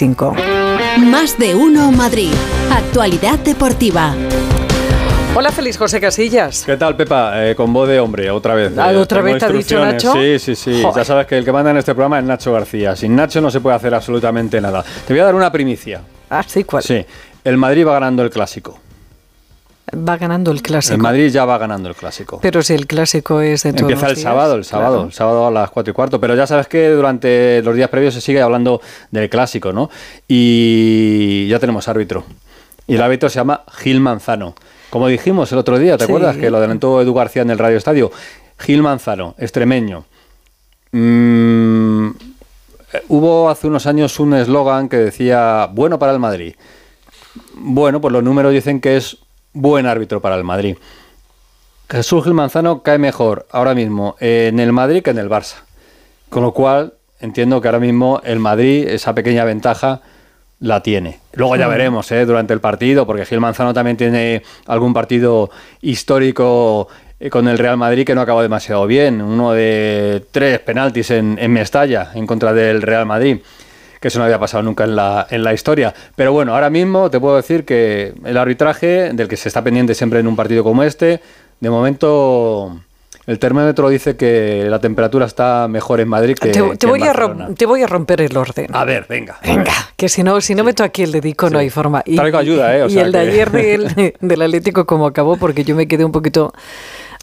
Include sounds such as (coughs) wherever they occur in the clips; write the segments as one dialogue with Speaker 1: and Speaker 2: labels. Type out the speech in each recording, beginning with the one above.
Speaker 1: 25.
Speaker 2: Más de uno Madrid. Actualidad deportiva.
Speaker 1: Hola, feliz José Casillas.
Speaker 3: ¿Qué tal, Pepa? Eh, con voz de hombre, otra vez.
Speaker 1: Ah,
Speaker 3: Eh,
Speaker 1: ¿Otra vez te ha dicho. Nacho?
Speaker 3: Sí, sí, sí.
Speaker 1: Joder.
Speaker 3: Ya sabes que el que manda en este programa es Nacho García. Sin Nacho no se puede hacer absolutamente nada. Te voy a dar una primicia.
Speaker 1: Ah, sí, ¿cuál?
Speaker 3: Sí. El Madrid va ganando el clásico.
Speaker 1: Va ganando el clásico.
Speaker 3: El Madrid ya va ganando el clásico.
Speaker 1: Pero si el clásico es de todos
Speaker 3: Empieza
Speaker 1: los
Speaker 3: el
Speaker 1: días,
Speaker 3: sábado, el sábado,
Speaker 1: claro.
Speaker 3: el sábado a las 4 y cuarto. Pero ya sabes que durante los días previos se sigue hablando del clásico, ¿no? Y ya tenemos árbitro. Y el árbitro se llama Gil Manzano. Como dijimos el otro día, ¿te
Speaker 1: Sí.
Speaker 3: acuerdas? Que lo adelantó Edu García en el Radio Estadio. Gil Manzano, extremeño. Mm, eh, hubo hace unos años un eslogan que decía, bueno para el Madrid. Bueno, pues los números dicen que es buen árbitro para el Madrid. Jesús Gil Manzano cae mejor ahora mismo en el Madrid que en el Barça. Con lo cual, entiendo que ahora mismo el Madrid, esa pequeña ventaja, la tiene. Luego ya veremos ¿eh? durante el partido, porque Gil Manzano también tiene algún partido histórico eh, con el Real Madrid que no acabó demasiado bien. Uno de tres penaltis en, en Mestalla en contra del Real Madrid que eso no había pasado nunca en la, en la historia. Pero bueno, ahora mismo te puedo decir que el arbitraje, del que se está pendiente siempre en un partido como este, de momento el termómetro dice que la temperatura está mejor en Madrid que,
Speaker 1: Te,
Speaker 3: que
Speaker 1: te
Speaker 3: en
Speaker 1: voy a rom- te voy a romper el orden.
Speaker 3: A ver, venga.
Speaker 1: Venga, que si no, si no meto aquí el dedico no hay forma. Y,
Speaker 3: Traigo ayuda, ¿eh? O
Speaker 1: y
Speaker 3: sea
Speaker 1: el de
Speaker 3: que-
Speaker 1: ayer (laughs) del, del Atlético como acabó, porque yo me quedé un poquito,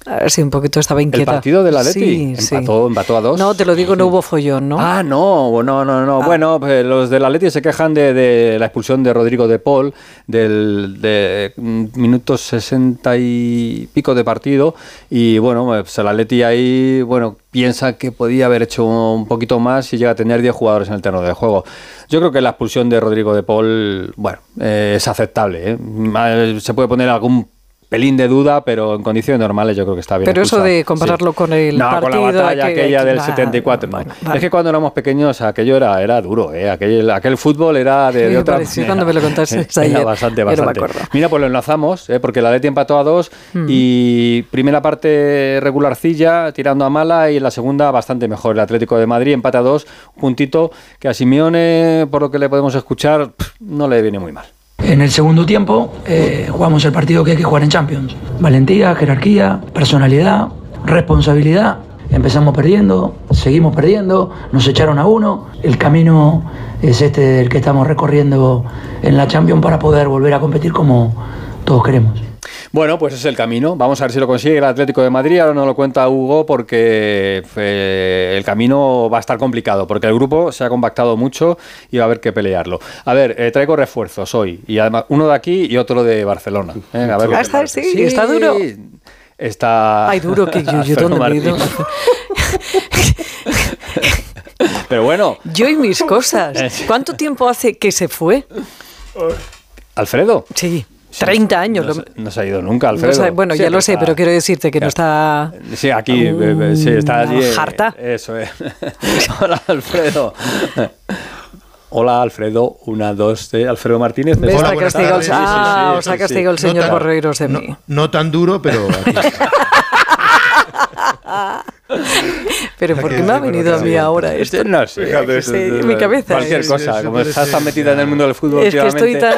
Speaker 1: así un poquito estaba inquieta.
Speaker 3: partido del Atleti?
Speaker 1: Sí, sí.
Speaker 3: Empató- empató a dos.
Speaker 1: No, te lo digo, no hubo follón, ¿no?
Speaker 3: Ah, no, no, no, no. Bueno, pues los del Atleti se quejan de, de la expulsión de Rodrigo de Paul del de mm, minutos 60 y pico de partido y bueno, pues el Atleti ahí, bueno, piensa que podía haber hecho un poquito más y llega a tener 10 jugadores en el terreno de juego. Yo creo que la expulsión de Rodrigo de Paul, bueno, eh, es aceptable. ¿eh? Se puede poner algún pelín de duda, pero en condiciones normales yo creo que está bien.
Speaker 1: Pero eso de compararlo con el
Speaker 3: no, con la
Speaker 1: partido,
Speaker 3: batalla
Speaker 1: aquel-
Speaker 3: aquella del
Speaker 1: nah,
Speaker 3: 74. no.
Speaker 1: bueno, vale.
Speaker 3: Es que cuando éramos pequeños aquello era, era duro, ¿eh? aquel, aquel fútbol era de, otra manera.
Speaker 1: cuando me lo contaste (laughs)
Speaker 3: Era
Speaker 1: ayer.
Speaker 3: bastante,
Speaker 1: no
Speaker 3: bastante.
Speaker 1: acuerdo.
Speaker 3: Mira, pues lo enlazamos, ¿eh? porque la Leti empató a dos
Speaker 1: Hmm.
Speaker 3: y primera parte regularcilla, tirando a mala y en la segunda bastante mejor. El Atlético de Madrid empata a dos, un puntito que a Simeone, por lo que le podemos escuchar, no le viene muy mal.
Speaker 4: En el segundo tiempo eh, jugamos el partido que hay que jugar en Champions. Valentía, jerarquía, personalidad, responsabilidad. Empezamos perdiendo, seguimos perdiendo, nos echaron a uno. El camino es este del que estamos recorriendo en la Champions para poder volver a competir como todos queremos.
Speaker 3: Bueno, pues es el camino. Vamos a ver si lo consigue el Atlético de Madrid. Ahora no lo cuenta Hugo porque eh, el camino va a estar complicado, porque el grupo se ha compactado mucho y va a haber que pelearlo. A ver, eh, traigo refuerzos hoy, y además uno de aquí y otro de Barcelona. Eh, a ver qué
Speaker 1: Ah, está-
Speaker 3: parece.
Speaker 1: sí, está duro.
Speaker 3: Está.
Speaker 1: Ay, duro que yo, yo. (laughs)
Speaker 3: Martín. (laughs) Pero bueno,
Speaker 1: Yo y mis cosas. (laughs) ¿Cuánto tiempo hace que se fue?
Speaker 3: Alfredo.
Speaker 1: Sí, 30 años.
Speaker 3: No, no se ha ido nunca,
Speaker 1: no
Speaker 3: Alfredo.
Speaker 1: sabe- bueno, ya
Speaker 3: Siempre
Speaker 1: lo sé,
Speaker 3: está-
Speaker 1: pero quiero decirte que no está...
Speaker 3: Sí, aquí, eh, sí, está allí. eh,
Speaker 1: jarta.
Speaker 3: Eso es. (laughs) Hola, Alfredo. Hola, Alfredo. Una, dos, tres. Alfredo Martínez.
Speaker 1: ¿Ves?
Speaker 5: Hola,
Speaker 1: ha
Speaker 5: buenas
Speaker 1: castigado,
Speaker 5: tardes.
Speaker 1: ah,
Speaker 5: Sí, sí, sí,
Speaker 1: os ha
Speaker 5: sí, sí.
Speaker 1: castigado el
Speaker 5: No
Speaker 1: señor
Speaker 5: tan-
Speaker 1: por reíros de
Speaker 5: no,
Speaker 1: mí.
Speaker 5: no tan duro, pero (laughs) aquí.
Speaker 1: Pero ¿por qué me ha
Speaker 5: sí,
Speaker 1: venido a mí
Speaker 5: sí.
Speaker 1: ahora esto?
Speaker 3: No sé.
Speaker 1: Fíjate, sí, en mi cabeza
Speaker 3: Cualquier cosa. Como estás tan metida en el mundo del fútbol
Speaker 1: Es que estoy tan...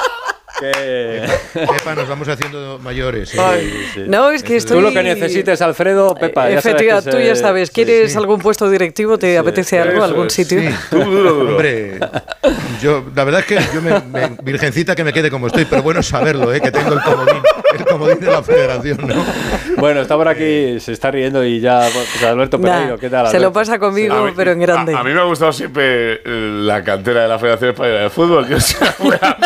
Speaker 3: que- (laughs)
Speaker 5: Pepa, nos vamos haciendo mayores. ¿eh?
Speaker 3: sí.
Speaker 1: No, es que estoy...
Speaker 3: Tú lo que necesites, Alfredo, Pepa. sabes que
Speaker 1: Efectivamente, tú ya sabes, ¿quieres
Speaker 3: sí.
Speaker 1: algún puesto directivo? ¿Te apetece algo,
Speaker 6: eso
Speaker 1: algún
Speaker 6: es,
Speaker 1: sitio?
Speaker 5: Sí. Hombre, yo, la verdad es que yo me, me- virgencita que me quede como estoy, pero bueno saberlo, ¿eh? que tengo el comodín, el comodín de la federación, ¿no?
Speaker 3: Bueno, está por aquí, se está riendo y ya. Pues Alberto
Speaker 1: Nah,
Speaker 3: Pereiro, ¿qué tal?
Speaker 1: se lo pasa conmigo,
Speaker 6: mí-
Speaker 1: pero en grande.
Speaker 6: A, a mí me ha gustado siempre eh, la cantera de la Federación Española de Fútbol. Que, o sea, voy, a,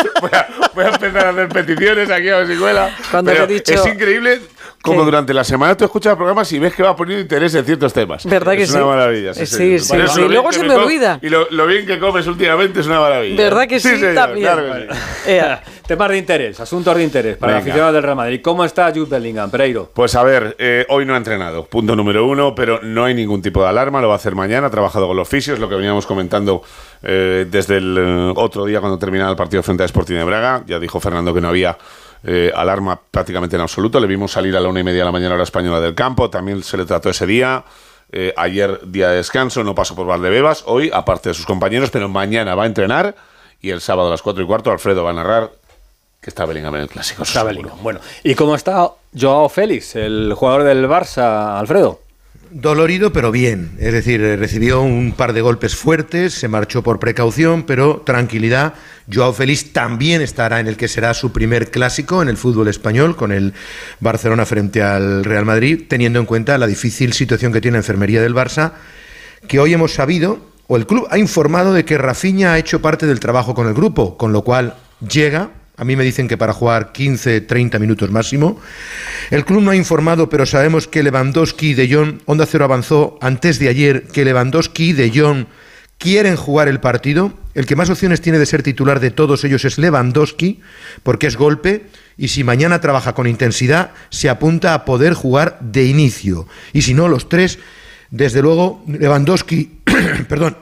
Speaker 6: voy a- empezar a hacer peticiones aquí a ver si cuela.
Speaker 1: Cuando he dicho-
Speaker 6: Es increíble como durante la semana tú escuchas el programa y ves que va poniendo interés en ciertos temas.
Speaker 1: ¿Verdad que
Speaker 6: es una
Speaker 1: sí?
Speaker 6: maravilla.
Speaker 1: Sí,
Speaker 6: señor.
Speaker 1: sí, sí.
Speaker 6: lo bien
Speaker 1: Luego se me olvida.
Speaker 6: Y lo, lo bien que comes últimamente es una maravilla.
Speaker 1: ¿Verdad que sí?
Speaker 6: señor,
Speaker 1: También.
Speaker 6: claro que sí. (laughs)
Speaker 3: Temas de interés, asuntos de interés para
Speaker 6: Venga.
Speaker 3: el aficionado del Real Madrid. ¿Cómo está Jude Bellingham, Pereiro?
Speaker 6: Pues a ver, eh, hoy no ha entrenado, punto número uno, pero no hay ningún tipo de alarma, lo va a hacer mañana, ha trabajado con los fisios, lo que veníamos comentando eh, desde el eh, otro día cuando terminaba el partido frente a Sporting de Braga, ya dijo Fernando que no había eh, alarma prácticamente en absoluto, le vimos salir a la una y media de la mañana hora española del campo, también se le trató ese día, Eh, ayer día de descanso, no pasó por Valdebebas, hoy, aparte de sus compañeros, pero mañana va a entrenar y el sábado a las 4 y cuarto Alfredo va a narrar que está Bellingham en el Clásico.
Speaker 3: Está. Bellingham. Bueno, ¿y cómo está Joao Félix, el jugador del Barça, Alfredo?
Speaker 5: Dolorido, pero bien. Es decir, eh, recibió un par de golpes fuertes, se marchó por precaución, pero tranquilidad. Joao Félix también estará en el que será su primer clásico en el fútbol español, con el Barcelona frente al Real Madrid, teniendo en cuenta la difícil situación que tiene la enfermería del Barça, que hoy hemos sabido, o el club ha informado de que Rafinha ha hecho parte del trabajo con el grupo, con lo cual llega. A mí me dicen que para jugar 15, 30 minutos máximo. El club no ha informado, pero sabemos que Lewandowski y De Jong, Onda Cero avanzó antes de ayer, que Lewandowski y De Jong quieren jugar el partido. El que más opciones tiene de ser titular de todos ellos es Lewandowski, porque es golpe, y si mañana trabaja con intensidad, se apunta a poder jugar de inicio. Y si no, los tres, desde luego, Lewandowski, (clears throat) perdón,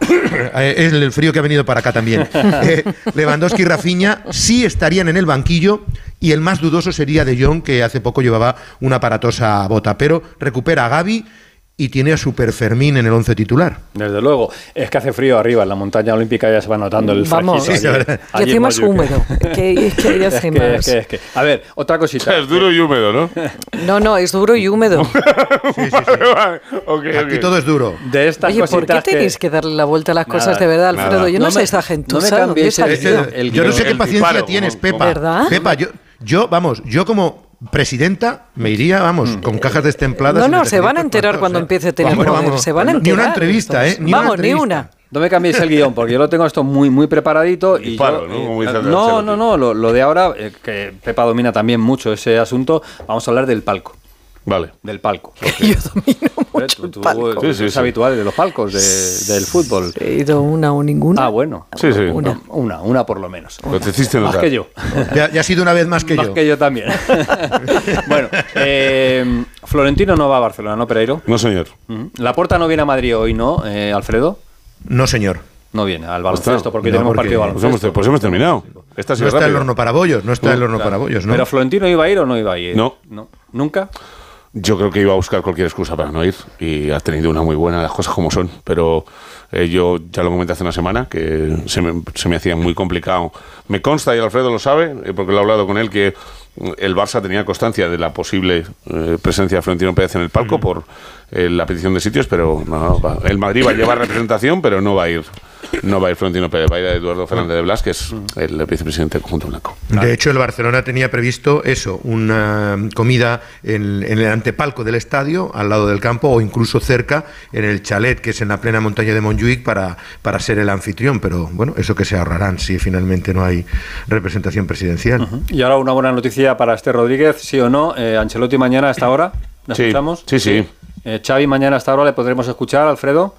Speaker 5: (coughs) es el frío que ha venido para acá también. (laughs) Eh, Lewandowski y Rafinha sí estarían en el banquillo y el más dudoso sería De Jong, que hace poco llevaba una aparatosa bota, pero recupera a Gaby y tiene a Super Fermín en el once titular.
Speaker 3: Desde luego, es que hace frío arriba, en la montaña olímpica ya se va notando el
Speaker 1: Vamos.
Speaker 5: Sí,
Speaker 3: allí-.
Speaker 1: Y
Speaker 3: Mallorca.
Speaker 1: húmedo. Que, es que ya
Speaker 3: Es
Speaker 1: hace
Speaker 3: que,
Speaker 1: más. (laughs)
Speaker 3: es que, es que. A ver, otra cosita.
Speaker 6: Es duro y húmedo, ¿no? (laughs)
Speaker 1: No, no, es duro y húmedo. (laughs)
Speaker 5: Aquí todo es duro.
Speaker 3: De estas
Speaker 1: Oye, ¿por qué tenéis que darle la vuelta a las cosas
Speaker 3: Nada,
Speaker 1: de verdad, Alfredo?
Speaker 6: nada.
Speaker 1: Yo no,
Speaker 3: No
Speaker 1: sé
Speaker 3: me-
Speaker 1: esta
Speaker 3: no
Speaker 1: gentuza.
Speaker 3: el
Speaker 5: yo no sé qué paciencia tienes, Pepa.
Speaker 1: ¿Verdad?
Speaker 5: Pepa, yo, yo, vamos, yo como presidenta me iría, vamos, con cajas destempladas.
Speaker 1: No, no, se van a enterar cuando
Speaker 5: ¿eh?
Speaker 1: empiece a tener
Speaker 5: Vamos,
Speaker 1: poder.
Speaker 5: vamos.
Speaker 1: Se van a
Speaker 5: Ni
Speaker 1: enterar.
Speaker 5: una entrevista, ¿eh? Ni una
Speaker 1: Vamos, ni una.
Speaker 3: No me cambiéis el guion, porque yo lo tengo esto muy, muy preparadito. Y
Speaker 6: Disparo,
Speaker 3: yo,
Speaker 6: ¿no?
Speaker 3: eh,
Speaker 6: Como dice el
Speaker 3: no, no, no, lo, lo de ahora, eh, que Pepa domina también mucho ese asunto, vamos a hablar del palco.
Speaker 6: Vale.
Speaker 3: Del palco. (laughs)
Speaker 1: Yo domino
Speaker 3: Hombre,
Speaker 1: mucho
Speaker 3: tú-
Speaker 1: el
Speaker 3: tú-
Speaker 1: palco.
Speaker 6: Sí, sí,
Speaker 3: es
Speaker 6: sí.
Speaker 3: habitual de los palcos de- del fútbol.
Speaker 1: He ido una o ninguna.
Speaker 3: Ah, bueno.
Speaker 6: Sí, sí.
Speaker 1: Una.
Speaker 3: Una, una por lo menos.
Speaker 6: Lo te hiciste
Speaker 3: Más que yo.
Speaker 5: Ya, ya ha sido una vez más que
Speaker 3: Más
Speaker 5: yo.
Speaker 3: que yo también. (laughs) bueno, eh, Florentino no va a Barcelona, ¿no, Pereiro?
Speaker 6: No, señor.
Speaker 3: Ujú. La Porta no viene a Madrid hoy, ¿no, eh, Alfredo?
Speaker 5: No, señor.
Speaker 3: No viene al baloncesto porque
Speaker 5: no,
Speaker 3: tenemos
Speaker 5: porque-
Speaker 3: partido de
Speaker 6: Pues hemos,
Speaker 3: baloncesto.
Speaker 6: pues hemos terminado. Esta
Speaker 5: No está el
Speaker 6: rápida.
Speaker 5: horno para bollos, no está el horno
Speaker 3: Claro.
Speaker 5: para bollos, ¿no?
Speaker 3: ¿Pero Florentino iba a ir o no iba a ir?
Speaker 6: No.
Speaker 3: ¿Nunca?
Speaker 6: Yo creo que iba a buscar cualquier excusa para no ir y ha tenido una muy buena, las cosas como son. Pero eh, yo ya lo comenté hace una semana que se me, se me hacía muy complicado. Me consta, y Alfredo lo sabe, eh, porque lo he hablado con él, que mm, el Barça tenía constancia de la posible eh, presencia de Florentino Pérez en el palco por eh, la petición de sitios, pero no, no, va- el Madrid va a llevar representación, pero no va a ir. No va a ir Florentino Pérez, va a ir Eduardo Fernández de Blas, que es el vicepresidente del conjunto blanco.
Speaker 5: De hecho, el Barcelona tenía previsto eso, una comida en, en el antepalco del estadio, al lado del campo, o incluso cerca, en el chalet, que es en la plena montaña de Montjuic, para, para ser el anfitrión. Pero bueno, eso que se ahorrarán si finalmente no hay representación presidencial.
Speaker 3: Y ahora una buena noticia para Esther Rodríguez, sí o no. Eh, Ancelotti mañana a esta hora. ¿La
Speaker 6: Sí,
Speaker 3: escuchamos?
Speaker 6: sí, sí.
Speaker 3: Eh, Xavi mañana a esta hora le podremos escuchar, Alfredo.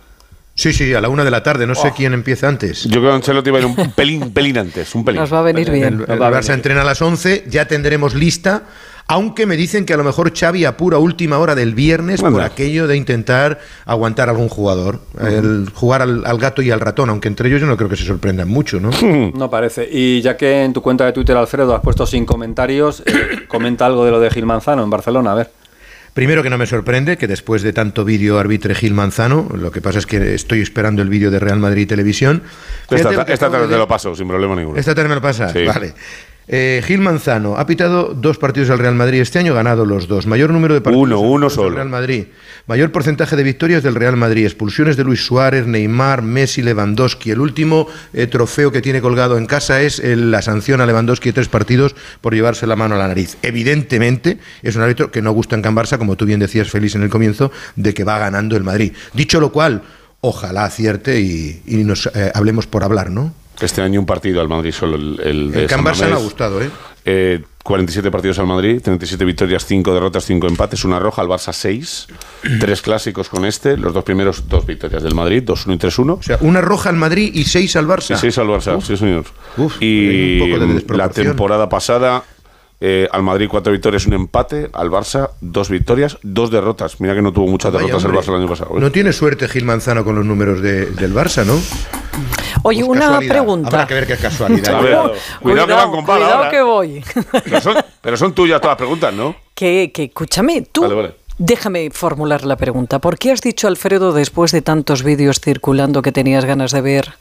Speaker 5: Sí, sí, a la una de la tarde, no sé quién empieza antes.
Speaker 6: Yo creo que Ancelotti va a ir un pelín, pelín antes, un pelín.
Speaker 1: Nos va a venir
Speaker 5: El,
Speaker 1: bien.
Speaker 5: el
Speaker 3: va a
Speaker 5: Barça entrena a las 11, ya tendremos lista, aunque me dicen que a lo mejor Xavi apura última hora del viernes por aquello de intentar aguantar a algún jugador, el jugar al, al gato y al ratón, aunque entre ellos yo no creo que se sorprendan mucho, ¿no?
Speaker 3: No parece. Y ya que en tu cuenta de Twitter, Alfredo, has puesto sin comentarios, eh, (coughs) comenta algo de lo de Gil Manzano en Barcelona, a ver.
Speaker 5: Primero que no me sorprende que después de tanto vídeo arbitre Gil Manzano, lo que pasa es que estoy esperando el vídeo de Real Madrid Televisión.
Speaker 6: Esta, tarde
Speaker 5: de
Speaker 6: te lo paso, sin problema ninguno.
Speaker 5: Esta tarde me lo pasas,
Speaker 6: Sí.
Speaker 5: vale. Eh, Gil Manzano ha pitado dos partidos del Real Madrid este año, ganado los dos. Mayor número de partidos
Speaker 6: Uno, uno
Speaker 5: del
Speaker 6: solo.
Speaker 5: Real Madrid. Mayor porcentaje de victorias del Real Madrid. Expulsiones de Luis Suárez, Neymar, Messi, Lewandowski. El último eh, trofeo que tiene colgado en casa es el- la sanción a Lewandowski de tres partidos por llevarse la mano a la nariz. Evidentemente es un árbitro que no gusta en Can Barça, como tú bien decías, Félix, en el comienzo, de que va ganando el Madrid. Dicho lo cual, ojalá acierte y, y nos eh, hablemos por hablar, ¿no?
Speaker 6: Este año un partido al Madrid solo, el, el de
Speaker 5: El
Speaker 6: San
Speaker 5: Barça me ha gustado, ¿eh?
Speaker 6: Eh, 47 partidos al Madrid, 37 victorias, 5 derrotas, 5 empates, una roja, al Barça 6, (clears throat) tres clásicos con este, los dos primeros, dos victorias del Madrid, 2-1 y 3-1.
Speaker 5: O sea, una roja al Madrid y seis al Barça.
Speaker 6: Y 6 al Barça, sí señor.
Speaker 5: Uf,
Speaker 6: y
Speaker 5: un poco de
Speaker 6: la temporada pasada, eh, al Madrid 4 victorias, un empate, al Barça 2 victorias, 2 derrotas. Mira que no tuvo muchas
Speaker 5: Vaya,
Speaker 6: derrotas el. Barça el año pasado. ¿eh?
Speaker 5: No tiene suerte Gil Manzano con los números de- del Barça, ¿no?
Speaker 1: Oye,
Speaker 5: Pues
Speaker 1: una
Speaker 5: casualidad.
Speaker 1: pregunta.
Speaker 5: Habrá que ver qué es casualidad.
Speaker 6: Ver,
Speaker 1: Cuidado,
Speaker 6: cuidado que van con bala
Speaker 1: cuidado
Speaker 6: ahora.
Speaker 1: que voy.
Speaker 6: Pero son, pero son tuyas todas las preguntas, ¿no?
Speaker 1: que, que, escúchame, tú,
Speaker 6: Vale, vale.
Speaker 1: Déjame formular la pregunta. ¿Por qué has dicho, Alfredo, después de tantos vídeos circulando que tenías ganas de ver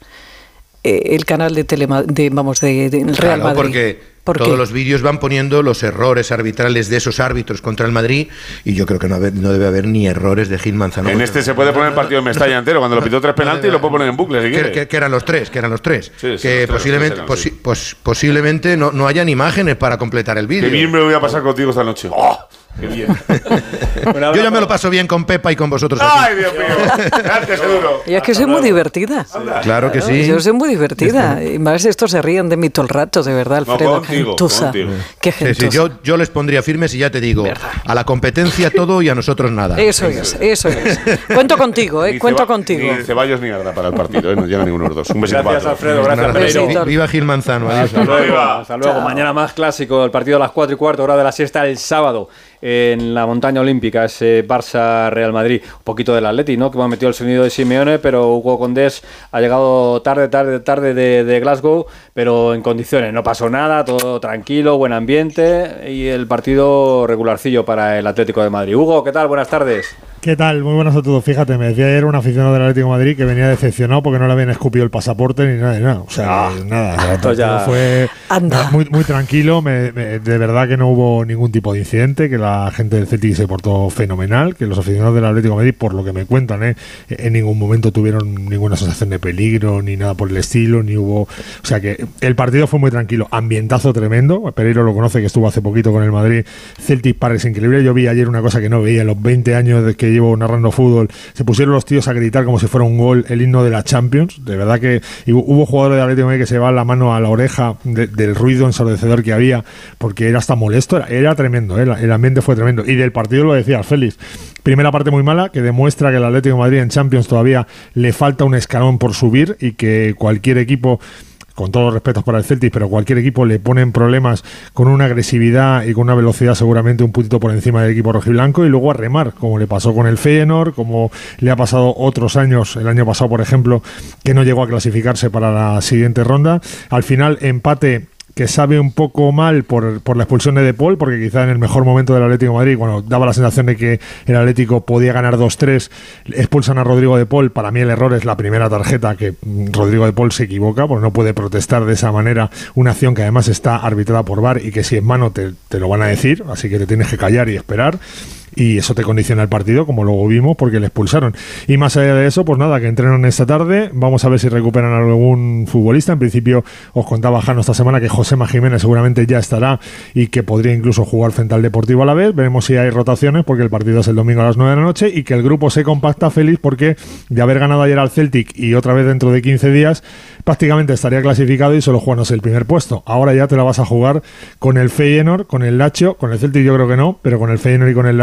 Speaker 1: eh, el canal de, Telema, de vamos de, de Real
Speaker 5: Claro,
Speaker 1: Madrid?
Speaker 5: porque
Speaker 1: ¿Por
Speaker 5: todos
Speaker 1: qué?
Speaker 5: los vídeos van poniendo los errores arbitrales de esos árbitros contra el Madrid y yo creo que no, debe haber ni errores de Gil Manzano.
Speaker 6: En este se puede poner el partido en Mestalla entero. Cuando lo pitó tres penaltis, lo puede poner en bucle si
Speaker 5: que, que- que eran los tres, que eran los tres.
Speaker 6: Sí, sí,
Speaker 5: que
Speaker 6: los tres,
Speaker 5: posiblemente,
Speaker 6: los tres eran,
Speaker 5: posi- pos- posiblemente no, no hayan imágenes para completar el
Speaker 6: Qué
Speaker 5: vídeo.
Speaker 6: bien me lo voy a pasar contigo esta noche. ¡Oh! ¡Qué bien! (laughs)
Speaker 5: Yo ya me lo paso bien con Pepa y con vosotros aquí.
Speaker 6: ¡Ay, Dios mío! Gracias, seguro.
Speaker 1: Y es que soy muy divertida.
Speaker 5: Claro que sí.
Speaker 1: Yo soy muy divertida. Y más estos se ríen de mí todo el rato, de verdad,
Speaker 6: No,
Speaker 1: Alfredo.
Speaker 6: contigo,
Speaker 1: gentuza.
Speaker 6: contigo.
Speaker 1: Qué
Speaker 5: Sí, sí,
Speaker 1: gentuza.
Speaker 5: yo, yo les pondría firmes y ya te digo, a la competencia todo y a nosotros nada.
Speaker 1: Eso es, eso es. Cuento contigo, ¿eh? Cuento contigo.
Speaker 6: Ni Ceballos ni Arda para el partido, ¿eh? No llega ninguno de los dos. Un besito
Speaker 3: Gracias,
Speaker 6: para
Speaker 3: Alfredo. Gracias, Pereiro.
Speaker 5: Viva Gil Manzano. adiós.
Speaker 3: Hasta luego,
Speaker 6: Arriba.
Speaker 3: hasta luego. Mañana más clásico, el partido a las 4 y cuarto, hora de la siesta el sábado en la montaña olímpica, ese Barça-Real Madrid. Un poquito del Atleti, ¿no? Que me ha metido el sonido de Simeone, pero Hugo Condés ha llegado tarde, tarde, tarde de, de Glasgow, pero en condiciones. No pasó nada, todo tranquilo, buen ambiente y el partido regularcillo para el Atlético de Madrid. Hugo, ¿qué tal? Buenas tardes.
Speaker 7: ¿Qué tal? Muy buenas a todos. Fíjate, me decía ayer un aficionado del Atlético de Madrid que venía decepcionado porque no le habían escupido el pasaporte ni nada nada. O sea, nada. O sea,
Speaker 3: esto ya-
Speaker 7: fue
Speaker 1: Anda.
Speaker 7: muy, muy tranquilo. Me- me- de verdad que no hubo ningún tipo de incidente, que la gente del Celtic se portó fenomenal, que los aficionados del Atlético de Madrid, por lo que me cuentan, ¿eh? en ningún momento tuvieron ninguna sensación de peligro ni nada por el estilo, ni hubo... O sea que el partido fue muy tranquilo. Ambientazo tremendo. Pereiro lo conoce, que estuvo hace poquito con el Madrid. Celtic Pares increíble. Yo vi ayer una cosa que no veía en los 20 años que llevo narrando fútbol. Se pusieron los tíos a gritar como si fuera un gol el himno de la Champions. De verdad que hubo jugadores de Atlético de que se llevaban la mano a la oreja de- del ruido ensordecedor que había porque era hasta molesto. Era, tremendo, ¿eh? El ambiente fue tremendo. Y del partido lo decía Félix. Primera parte muy mala que demuestra que el Atlético de Madrid en Champions todavía le falta un escalón por subir y que cualquier equipo con todos los respetos para el Celtic, pero cualquier equipo le ponen problemas con una agresividad y con una velocidad seguramente un puntito por encima del equipo rojiblanco y luego a remar, como le pasó con el Feyenoord, como le ha pasado otros años, el año pasado por ejemplo, que no llegó a clasificarse para la siguiente ronda. Al final empate que sabe un poco mal por, por la expulsión de De Paul, porque quizá en el mejor momento del Atlético Madrid, cuando daba la sensación de que el Atlético podía ganar 2-3, expulsan a Rodrigo De Paul. Para mí el error es la primera tarjeta que mm, Rodrigo De Paul se equivoca, porque no puede protestar de esa manera una acción que además está arbitrada por VAR y que si es mano te, te lo van a decir, así que te tienes que callar y esperar y eso te condiciona el partido, como luego vimos, porque le expulsaron. Y más allá de eso, pues nada, que entrenan esta tarde, vamos a ver si recuperan algún futbolista. En principio, os contaba Jano esta semana que José Jiménez seguramente ya estará y que podría incluso jugar frente al Deportivo a la vez. Veremos si hay rotaciones, porque el partido es el domingo a las 9 de la noche y que el grupo se compacta feliz porque de haber ganado ayer al Celtic y otra vez dentro de 15 días, prácticamente estaría clasificado y solo jugándose el primer puesto. Ahora ya te la vas a jugar con el Feyenoord, con el Lazio, con el Celtic yo creo que no, pero con el Feyenoord y con el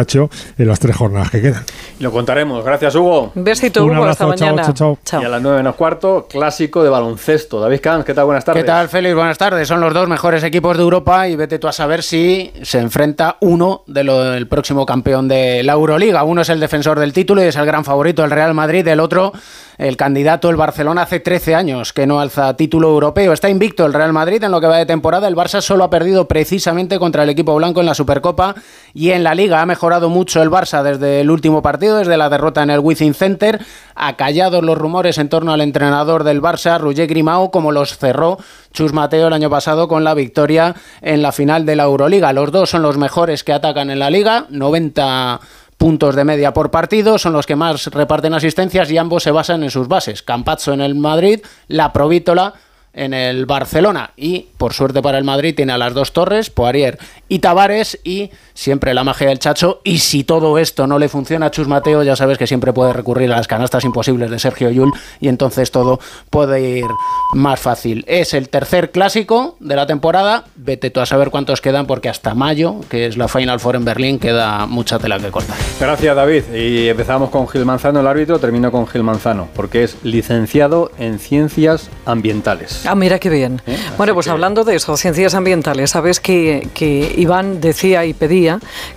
Speaker 7: En las tres jornadas que quedan.
Speaker 3: Lo contaremos. Gracias, Hugo.
Speaker 1: Besito,
Speaker 7: Un
Speaker 1: Hugo, hasta
Speaker 7: abrazo, chao,
Speaker 1: mañana.
Speaker 7: chao, chao.
Speaker 3: Y a las 9 menos cuarto, clásico de baloncesto. David Camps, ¿qué tal? Buenas tardes.
Speaker 8: ¿Qué tal, Félix? Buenas tardes. Son los dos mejores equipos de Europa y vete tú a saber si se enfrenta uno de lo- del próximo campeón de la Euroliga. Uno es el defensor del título y es el gran favorito, el Real Madrid. El otro, el candidato, el Barcelona, hace 13 años que no alza título europeo. Está invicto el Real Madrid en lo que va de temporada. El Barça solo ha perdido precisamente contra el equipo blanco en la Supercopa y en la Liga. Ha mejorado mucho el Barça desde el último partido, desde la derrota en el Wizzing Center. Ha callado los rumores en torno al entrenador del Barça, Roger Grimao, como los cerró Chus Mateo el año pasado con la victoria en la final de la Euroliga. Los dos son los mejores que atacan en la liga, 90 puntos de media por partido, son los que más reparten asistencias y ambos se basan en sus bases. Campazzo en el Madrid, la Provítola en el Barcelona y por suerte para el Madrid tiene a las dos torres, Poirier y Tavares y siempre la magia del Chacho y si todo esto no le funciona a Chus Mateo ya sabes que siempre puede recurrir a las canastas imposibles de Sergio Yul y entonces todo puede ir más fácil. Es el tercer clásico de la temporada, vete tú a saber cuántos quedan porque hasta mayo, que es la Final Four en Berlín, queda mucha tela que cortar.
Speaker 3: Gracias, David. Y empezamos con Gil Manzano, el árbitro, termino con Gil Manzano, porque es licenciado en ciencias ambientales.
Speaker 1: Ah, mira qué bien.
Speaker 3: ¿Eh?
Speaker 1: Bueno, pues
Speaker 3: que-
Speaker 1: hablando de eso, ciencias ambientales, sabes que, que Iván decía y pedía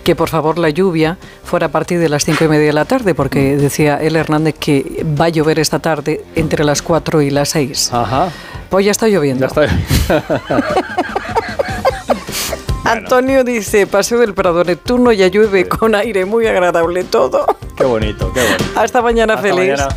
Speaker 1: que por favor la lluvia fuera a partir de las cinco y media de la tarde,
Speaker 3: Mm.
Speaker 1: porque decía él Hernández que va a llover esta tarde entre las 4 y las 6.
Speaker 3: Ajá,
Speaker 1: Pues ya está lloviendo.
Speaker 3: ya está. (laughs)
Speaker 1: Antonio dice, Paseo del Prado Neptuno, ya llueve con aire muy agradable todo.
Speaker 3: Qué bonito, qué bonito.
Speaker 1: Hasta mañana,
Speaker 3: Hasta
Speaker 1: feliz.
Speaker 3: mañana.